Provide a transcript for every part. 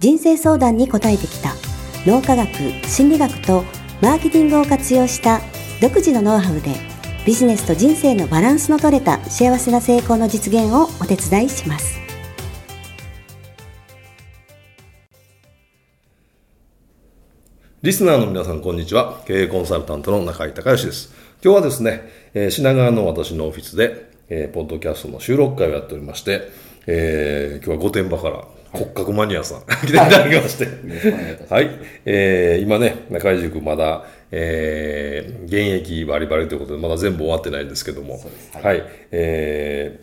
人生相談に応えてきた。脳科学心理学とマーケティングを活用した独自のノウハウでビジネスと人生のバランスの取れた幸せな成功の実現をお手伝いします。リスナーの皆さんこんにちは。経営コンサルタントの中井隆義です。今日はですね、え品川の私のオフィスで、えーポッドキャストの収録会をやっておりまして、えー今日は御殿場から骨格マニアさん、来ていただきまして、はい、えー今ね、中井塾まだ、えー現役バリバリということで、まだ全部終わってないんですけども、はい、え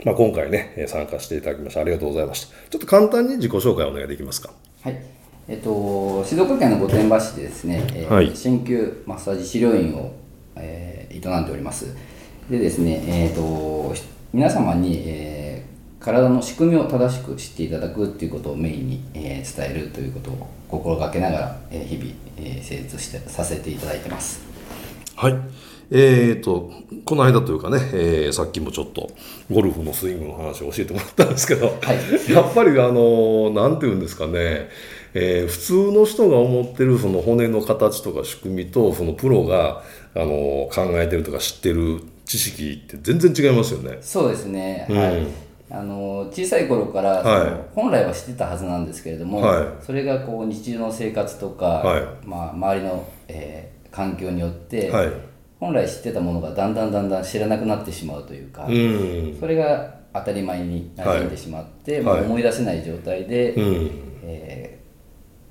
ーまあ、今回ね、えー参加していただきましてありがとうございました。ちょっと簡単に自己紹介お願いできますか。はい。えっと、静岡県の御殿場市でですね、えーはい。鍼灸マッサージ治療院を、えー営んでおります。でですね、えっと、し皆様に、えー体の仕組みを正しく知っていただくっていうことをメインに、えー伝えるということを心がけながら、えー日々、えー成立してさせていただいてます。はい。えー、と、この間というかね、えーさっきもちょっとゴルフのスイングの話を教えてもらったんですけど、はいやっぱりあの、なんていうんですかね、えー普通の人が思ってるその骨の形とか仕組みと、そのプロが、あの、考えてるとか知ってる知識って全然違いますよね。そうですね、うんはいあの小さい頃から、本来は知ってたはずなんですけれども、はいそれがこう日常の生活とか、はいまあ、周りの、えー環境によって、はい。本来知ってたものがだんだんだんだん知らなくなってしまうというか、うん。それが当たり前に馴染んでしまって、もうはい思い出せない状態で、うん。えー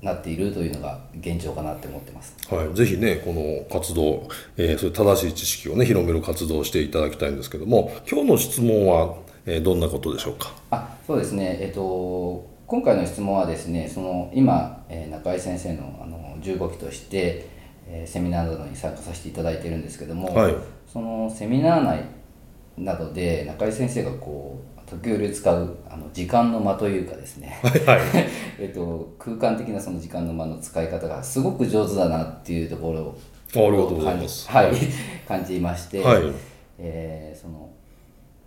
なっているというのが現状かなって思ってます。はい、ぜひね、この活動、えーそういう正しい知識をね、広める活動をしていただきたいんですけども、今日の質問は、えーどんなことでしょうか？あそうですね、えっと、今回の質問はですねその今、えー中井先生のあの15期として、えーセミナーなどに参加させていただいているんですけども、はい。そのセミナー内などで中井先生がこう時折使うあの時間の間というかですね、はい、はい。えっと、空間的なその時間の間の使い方がすごく上手だなっていうところをあありがとうございます。はい、感じまして、はい。えーその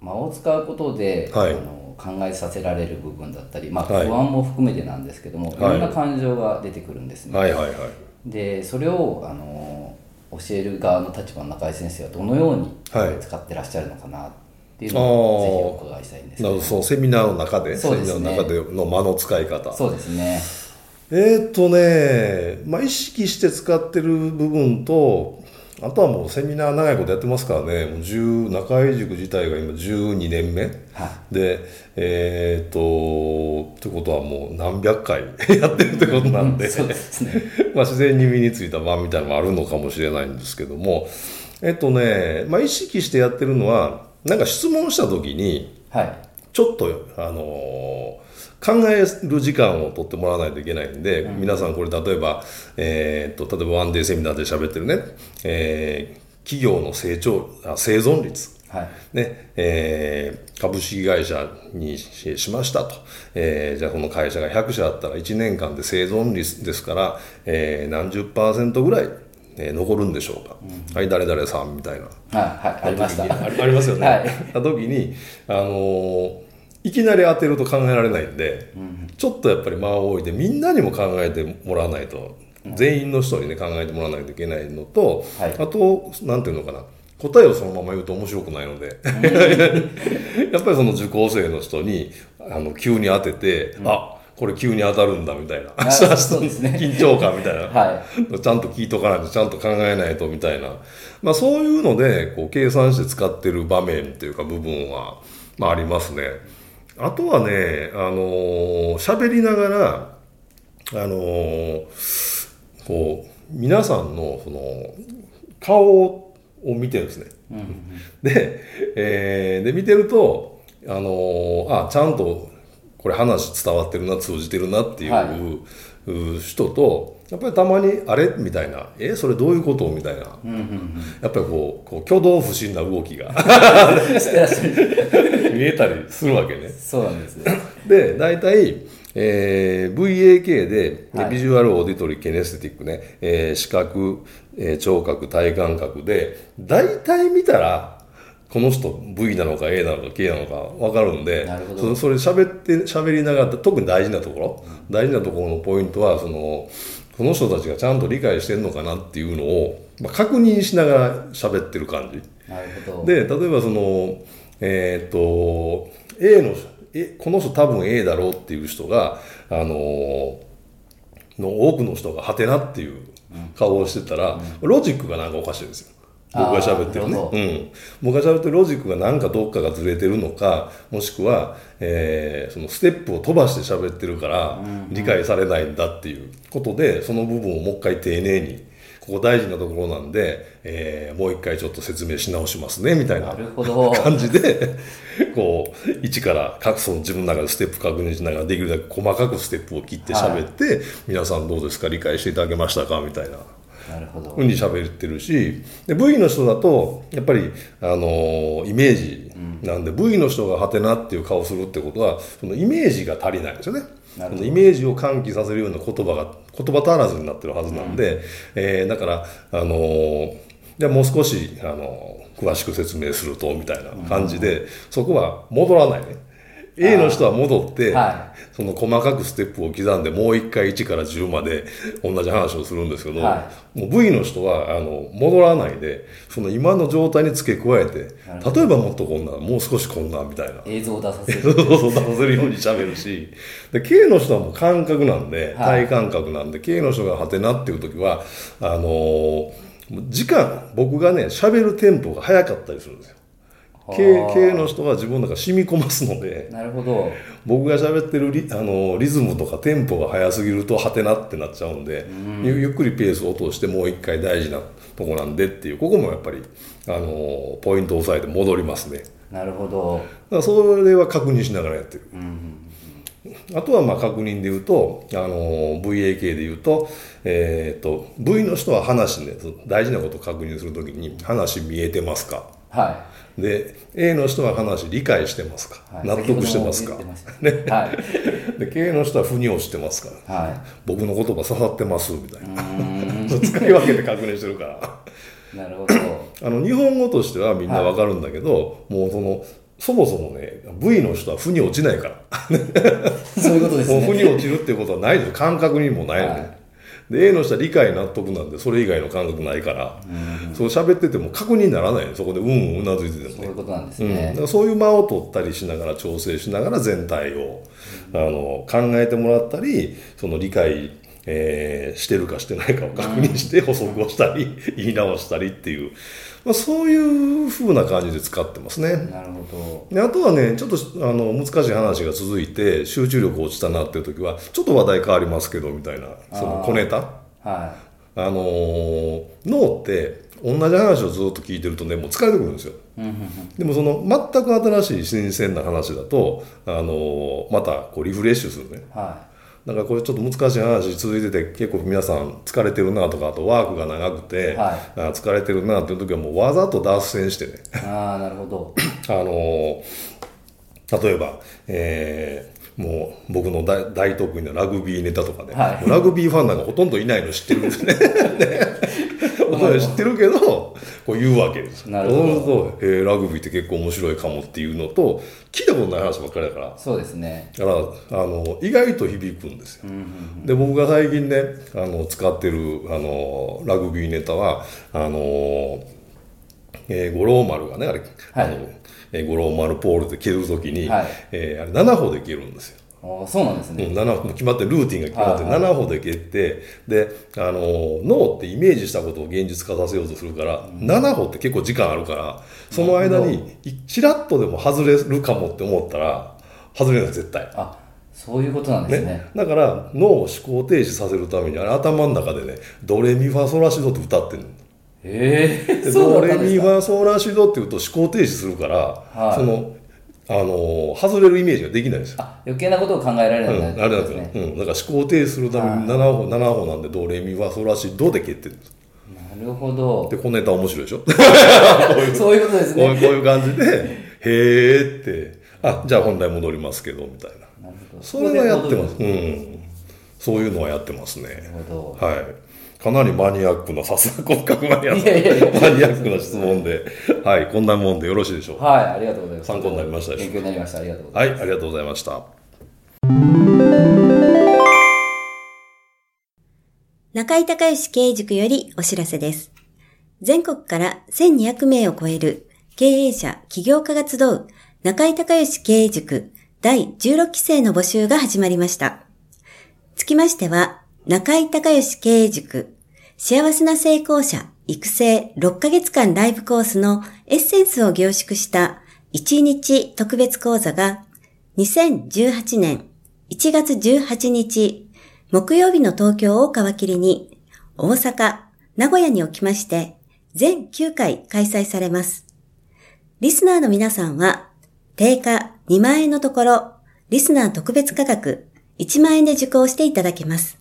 間を使うことで、はい。あの考えさせられる部分だったり、まあ、はい。不安も含めてなんですけども、はい。い、ろんな感情が出てくるんですね。はい、はい、はい。でそれをあの教える側の立場の中井先生はどのようにはい。使ってらっしゃるのかなっていうのをぜひお伺いしたいんですけど。なるほど、セミナーの中で、そうですね。セミナーの中での間の使い方。そうですね。えーっとね、まあ、意識して使ってる部分と、あとはもうセミナー長いことやってますからね、もう10中井塾自体が今12年目。はで、えーっと、ってことはもう何百回 やってるってことなんで、そうですね。まあ自然に身についた場みたいなのもあるのかもしれないんですけども、えっとね、まあ意識してやってるのは、なんか質問した時に、はい。ちょっと、あのー考える時間を取ってもらわないといけないんで、皆さんこれ例えば、えーっと、例えばワンデーセミナーで喋ってるね、えー企業の成長、あ生存率。はい。ねえー株式会社にししましたと、えーじゃあこの会社が100社あったら1年間で生存率ですから、えー何十パーセントぐらい、えー残るんでしょうか、はい誰々さんみたいな。はいはいありました。ありますよね、はい。た時に、あのーいきなり当てると考えられないんで、ちょっとやっぱり間を置いてみんなにも考えてもらわないと、全員の人にね考えてもらわないといけないのと、はい。あとなんていうのかな答えをそのまま言うと面白くないので やっぱりその受講生の人にあの急に当てて、あこれ急に当たるんだみたいな。ね。緊張感みたいな、はちゃんと聞いとかないとちゃんと考えないとみたいな、まあ、そういうのでこう計算して使ってる場面っていうか部分は、まあ、ありますね。あとはね、あのー喋りながら、あのーこう皆さんのその顔を見てるんですね。で,、えーで見てると、あのーあちゃんとこれ話伝わってるな通じてるなっていう、はう人とやっぱりたまに「あれ?」みたいな「え？それどういうこと?」みたいな、うんうんうん。やっぱりこうこう挙動不審な動きが 見えたりするわけね。そうなんですね で大体、えー VAK で、はい。ビジュアルオーディトリーケネスティックね、えー視覚、えー聴覚体感覚で大体見たらこの人 V なのか A なのか K なのか分かるんでそそれ喋って喋りながら特に大事なところ、大事なところのポイントはそのこの人たちがちゃんと理解してるのかなっていうのを、まあ、確認しながら喋ってる感じ。で例えばそのえーっと A のえこの人多分 A だろうっていう人があのの多くの人がハテナっていう顔をしてたら、ロジックがなんかおかしいんですよ僕が喋ってるね。うん、僕が喋ってるロジックがなんかどっかがずれてるのかもしくは、えーそのステップを飛ばして喋ってるから理解されないんだっていうことでその部分をもう一回丁寧にここ大事なところなんで、えーもう一回ちょっと説明し直しますねみたいな感じで こう一から各その自分の中でステップ確認しながらできるだけ細かくステップを切って喋って、皆さんどうですか？理解していただけましたか？みたいなふうに喋ってるしで V の人だとやっぱり、あのーイメージなんで、V の人がハテナっていう顔するってことはそのイメージが足りないんですよね。そのイメージを喚起させるような言葉が言葉足らずになってるはずなんで、えーだから、あのーじゃあもう少し、あのー詳しく説明するとみたいな感じで、そこは戻らないね A の人は戻って、はその細かくステップを刻んでもう一回1から10まで同じ話をするんですけど、はもう V の人はあの戻らないでその今の状態に付け加えて例えばもっとこんなもう少しこんなみたいな。映像を出させる。出せるように喋るし。で K の人はもう感覚なんではい。体感覚なんで、K の人がハテナっていう時はあのー時間僕がね喋るテンポが速かったりするんですよ。あ K の人が自分の中染み込ますのでなるほど。僕が喋ってるリあのリズムとかテンポが速すぎるとハテナってなっちゃうんで、ゆゆっくりペースを落としてもう一回大事なとこなんでっていうここもやっぱりあのポイントを押さえて戻りますね。だかなるほど。らそれは確認しながらやってる、あとはまあ確認で言うとあの VAK で言うと,、えー、と V の人は話ね大事なことを確認するときに話見えてますか？はで A の人は話理解してますか、い、はい、納得してますか？ました。はい。で K の人は腑に落ちてますからは僕の言葉刺さってますみたいな。使い分けて確認してるから。なるほど。あの日本語としてはみんなわかるんだけど、もうそのそもそもね V の人は腑に落ちないから。そういうことですもう腑ねに落ちるっていうことはないのよ感覚にもないのね、はいで A の人は理解納得なんでそれ以外の感覚ないから、そう喋ってても確認にならないのそこでうんうんうなずいててもね。そういうことなんですうん、だねか、らそういう間を取ったりしながら調整しながら全体を、あの考えてもらったりその理解、えーしてるかしてないかを確認して補足をしたり 言い直したりっていう、まあ、そういう風な感じで使ってますね。なるほであとはねちょっとあの難しい話が続いて集中力落ちたなっていう時はちょっと話題変わりますけどみたいなその小ネタ。どはあのー脳って同じ話をずっと聞いてるとねもう疲れてくるんですよ。でもその全く新しい新鮮な話だと、あのーまたこうリフレッシュするね。はだからこれちょっと難しい話続いてて結構皆さん疲れてるなとかあとワークが長くて、はあ疲れてるなっていう時はもうわざと脱線してね。いああなるほど。あのー例えば、えーもう僕の大大得意なラグビーネタとかね、はい。ラグビーファンなんかほとんどいないの知ってるんですね。ね 知ってるけどこう言うわけです。なるほどそうすると、えーラグビーって結構面白いかもっていうのと聞いたことない話ばっかりだから。そうですねだからあの意外と響くんですよ。で僕が最近ねあの使ってるあのラグビーネタはあの、えー五郎丸がねあれ、あのえー五郎丸ポールで蹴るときに、はいえーあれ7歩で蹴るんですよ。ああそうなんですね、うん、7歩決まってルーティンが決まってはい7歩で蹴ってであの脳ってイメージしたことを現実化させようとするから、7歩って結構時間あるからその間にいちらっとでも外れるかもって思ったら外れない絶対。あそういうことなんですね。ね、だから脳を思考停止させるために頭の中でねドレミファソラシドって歌ってるの。ええでそうドレミファソラシドって言うと思考停止するから、はい。そのあの外れるイメージができないですよ。あ余計なことを考えられなうん、くなあれなんですね。うん、だから思考停止するために7歩、7歩なんで、ドレミファソラシドで蹴ってるんです。なるほどで、このネタ面白いでしょ？そういうことですねこういう感じで、へーって、あ、じゃあ本題戻りますけど、みたいな。なるほどそれはやってます。うん。そういうのはやってますね。なるほどはい。かなりマニアックな、さすが骨格マニアックマニアックな質問で、はい、こんなもんでよろしいでしょうか？はいありがとうございます参考になりましたでしょうか？勉強になりましたありがとうございますはい、ありがとうございました。中井隆義経営塾よりお知らせです。全国から1200名を超える経営者、起業家が集う中井隆義経営塾第16期生の募集が始まりました。つきましては、中井隆義経営塾幸せな成功者育成6ヶ月間ライブコースのエッセンスを凝縮した1日特別講座が2018年1月18日木曜日の東京を皮切りに大阪、名古屋におきまして全9回開催されます。リスナーの皆さんは定価2万円のところリスナー特別価格1万円で受講していただけます。